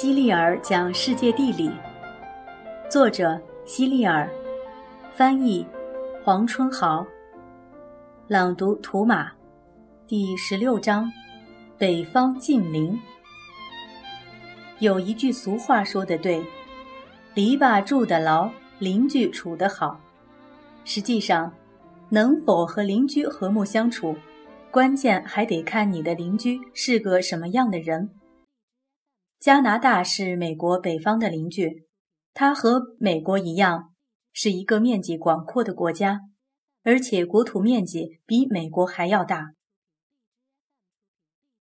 希利尔讲世界地理，作者希利尔，翻译黄春豪，朗读图马，第十六章，北方近邻。有一句俗话说的对，篱笆住得牢，邻居处得好。实际上，能否和邻居和睦相处，关键还得看你的邻居是个什么样的人。加拿大是美国北方的邻居，它和美国一样，是一个面积广阔的国家，而且国土面积比美国还要大。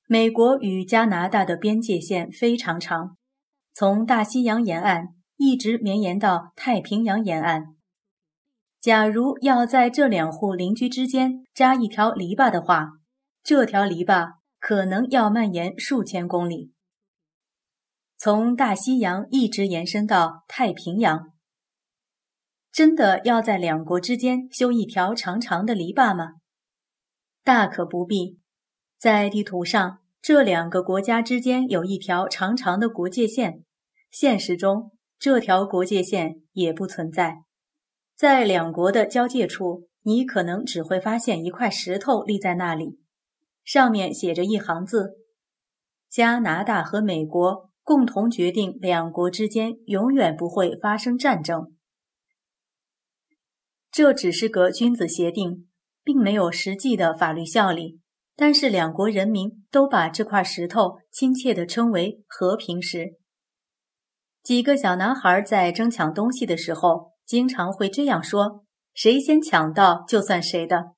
美国与加拿大的边界线非常长，从大西洋沿岸一直绵延到太平洋沿岸。假如要在这两户邻居之间扎一条篱笆的话，这条篱笆可能要蔓延数千公里。从大西洋一直延伸到太平洋，真的要在两国之间修一条长长的篱笆吗？大可不必。在地图上，这两个国家之间有一条长长的国界线，现实中这条国界线也不存在。在两国的交界处，你可能只会发现一块石头立在那里，上面写着一行字：“加拿大和美国。”共同决定两国之间永远不会发生战争，这只是个君子协定，并没有实际的法律效力。但是两国人民都把这块石头亲切地称为和平石。几个小男孩在争抢东西的时候，经常会这样说：“谁先抢到就算谁的。”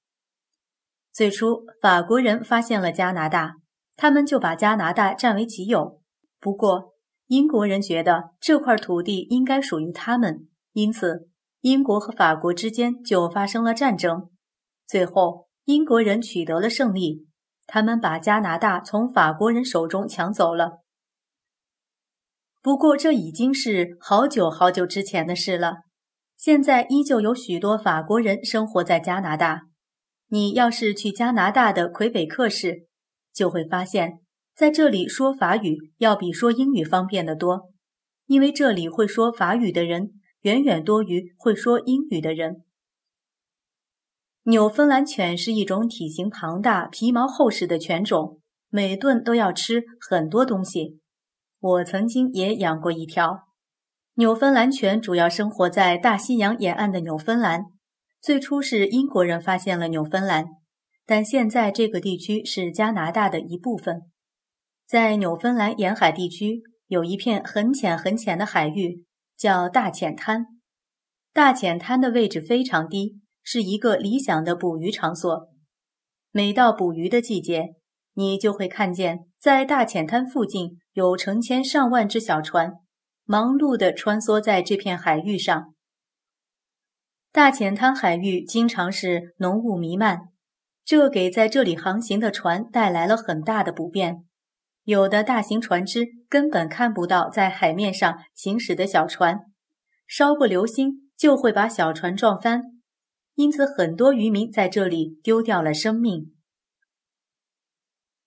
最初，法国人发现了加拿大，他们就把加拿大占为己有。不过，英国人觉得这块土地应该属于他们，因此英国和法国之间就发生了战争。最后，英国人取得了胜利，他们把加拿大从法国人手中抢走了。不过，这已经是好久好久之前的事了。现在依旧有许多法国人生活在加拿大。你要是去加拿大的魁北克市，就会发现。在这里说法语要比说英语方便得多，因为这里会说法语的人远远多于会说英语的人。纽芬兰犬是一种体型庞大、皮毛厚实的犬种，每顿都要吃很多东西。我曾经也养过一条纽芬兰犬，主要生活在大西洋沿岸的纽芬兰。最初是英国人发现了纽芬兰，但现在这个地区是加拿大的一部分。在纽芬兰沿海地区有一片很浅很浅的海域，叫大浅滩。大浅滩的位置非常低，是一个理想的捕鱼场所。每到捕鱼的季节，你就会看见在大浅滩附近有成千上万只小船，忙碌地穿梭在这片海域上。大浅滩海域经常是浓雾弥漫，这给在这里航行的船带来了很大的不便。有的大型船只根本看不到在海面上行驶的小船，稍不留心就会把小船撞翻，因此很多渔民在这里丢掉了生命。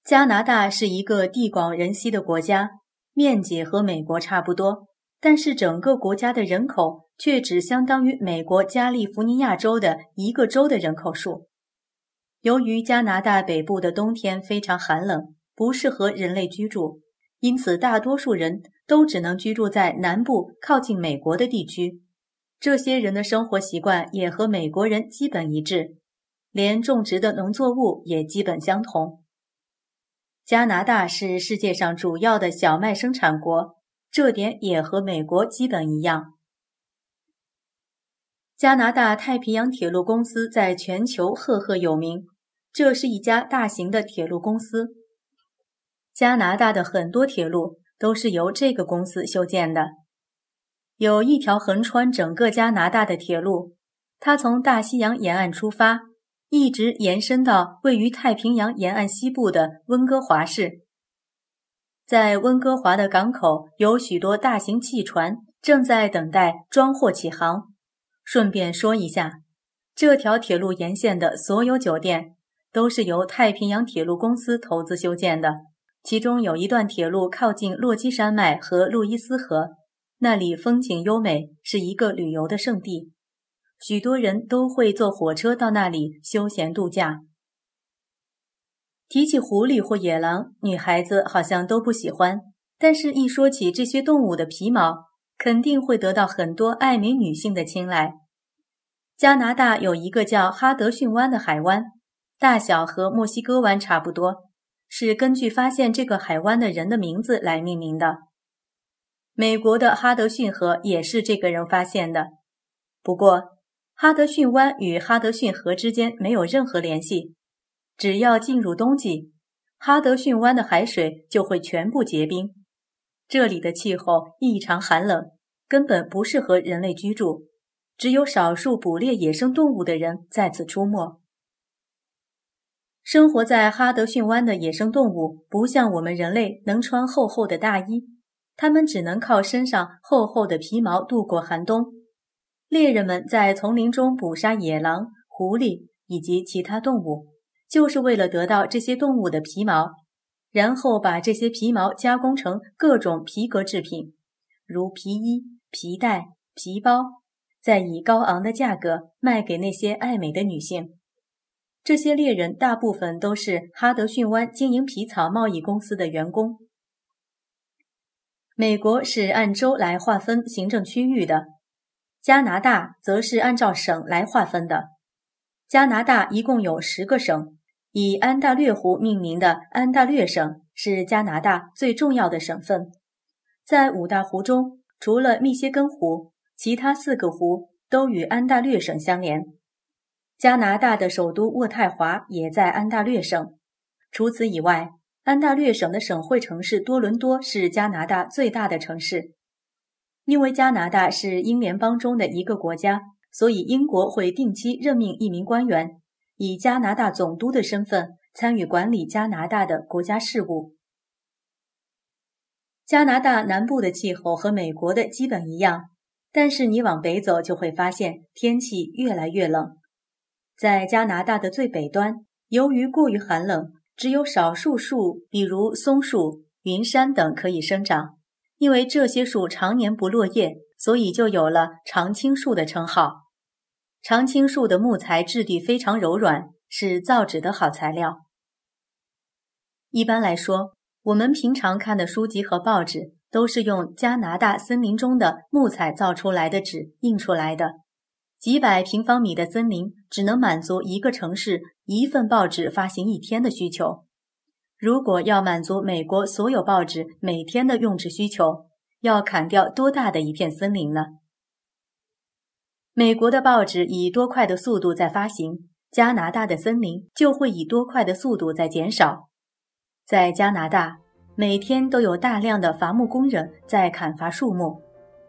加拿大是一个地广人稀的国家，面积和美国差不多，但是整个国家的人口却只相当于美国加利福尼亚州的一个州的人口数。由于加拿大北部的冬天非常寒冷。不适合人类居住，因此大多数人都只能居住在南部靠近美国的地区。这些人的生活习惯也和美国人基本一致，连种植的农作物也基本相同。加拿大是世界上主要的小麦生产国，这点也和美国基本一样。加拿大太平洋铁路公司在全球赫赫有名，这是一家大型的铁路公司。加拿大的很多铁路都是由这个公司修建的。有一条横穿整个加拿大的铁路，它从大西洋沿岸出发，一直延伸到位于太平洋沿岸西部的温哥华市。在温哥华的港口，有许多大型汽船正在等待装货起航。顺便说一下，这条铁路沿线的所有酒店都是由太平洋铁路公司投资修建的。其中有一段铁路靠近落基山脉和路易斯河，那里风景优美，是一个旅游的胜地。许多人都会坐火车到那里休闲度假。提起狐狸或野狼，女孩子好像都不喜欢，但是，一说起这些动物的皮毛，肯定会得到很多爱美女性的青睐。加拿大有一个叫哈德逊湾的海湾，大小和墨西哥湾差不多，是根据发现这个海湾的人的名字来命名的。美国的哈德逊河也是这个人发现的。不过，哈德逊湾与哈德逊河之间没有任何联系。只要进入冬季，哈德逊湾的海水就会全部结冰。这里的气候异常寒冷，根本不适合人类居住。只有少数捕猎野生动物的人在此出没。生活在哈德逊湾的野生动物不像我们人类能穿厚厚的大衣，它们只能靠身上厚厚的皮毛度过寒冬。猎人们在丛林中捕杀野狼、狐狸以及其他动物，就是为了得到这些动物的皮毛，然后把这些皮毛加工成各种皮革制品，如皮衣、皮带、皮包。再以高昂的价格卖给那些爱美的女性。这些猎人大部分都是哈德逊湾经营皮草贸易公司的员工。美国是按州来划分行政区域的，加拿大则是按照省来划分的。加拿大一共有十个省，以安大略湖命名的安大略省是加拿大最重要的省份。在五大湖中，除了密歇根湖。其他四个湖都与安大略省相连，加拿大的首都渥太华也在安大略省。除此以外，安大略省的省会城市多伦多是加拿大最大的城市。因为加拿大是英联邦中的一个国家，所以英国会定期任命一名官员，以加拿大总督的身份参与管理加拿大的国家事务。加拿大南部的气候和美国的基本一样。但是你往北走，就会发现天气越来越冷。在加拿大的最北端，由于过于寒冷，只有少数树，比如松树、云杉等可以生长。因为这些树常年不落叶，所以就有了常青树的称号。常青树的木材质地非常柔软，是造纸的好材料。一般来说，我们平常看的书籍和报纸。都是用加拿大森林中的木材造出来的纸印出来的。几百平方米的森林只能满足一个城市一份报纸发行一天的需求。如果要满足美国所有报纸每天的用纸需求，要砍掉多大的一片森林呢？美国的报纸以多快的速度在发行，加拿大的森林就会以多快的速度在减少。在加拿大。每天都有大量的伐木工人在砍伐树木，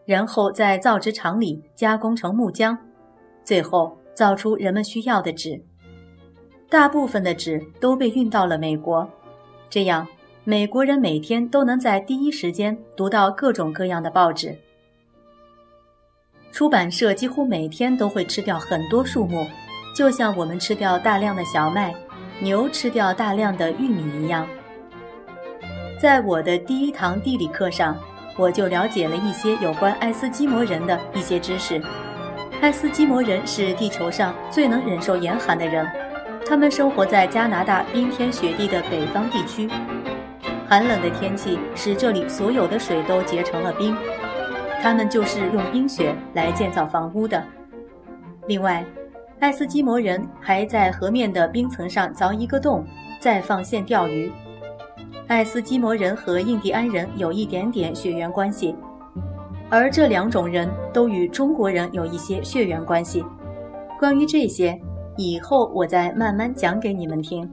然后在造纸厂里加工成木浆，最后造出人们需要的纸。大部分的纸都被运到了美国，这样美国人每天都能在第一时间读到各种各样的报纸。出版社几乎每天都会吃掉很多树木，就像我们吃掉大量的小麦，牛吃掉大量的玉米一样。在我的第一堂地理课上，我就了解了一些有关爱斯基摩人的一些知识。爱斯基摩人是地球上最能忍受严寒的人，他们生活在加拿大冰天雪地的北方地区。寒冷的天气使这里所有的水都结成了冰，他们就是用冰雪来建造房屋的。另外，爱斯基摩人还在河面的冰层上凿一个洞，再放线钓鱼。爱斯基摩人和印第安人有一点点血缘关系，而这两种人都与中国人有一些血缘关系。关于这些，以后我再慢慢讲给你们听。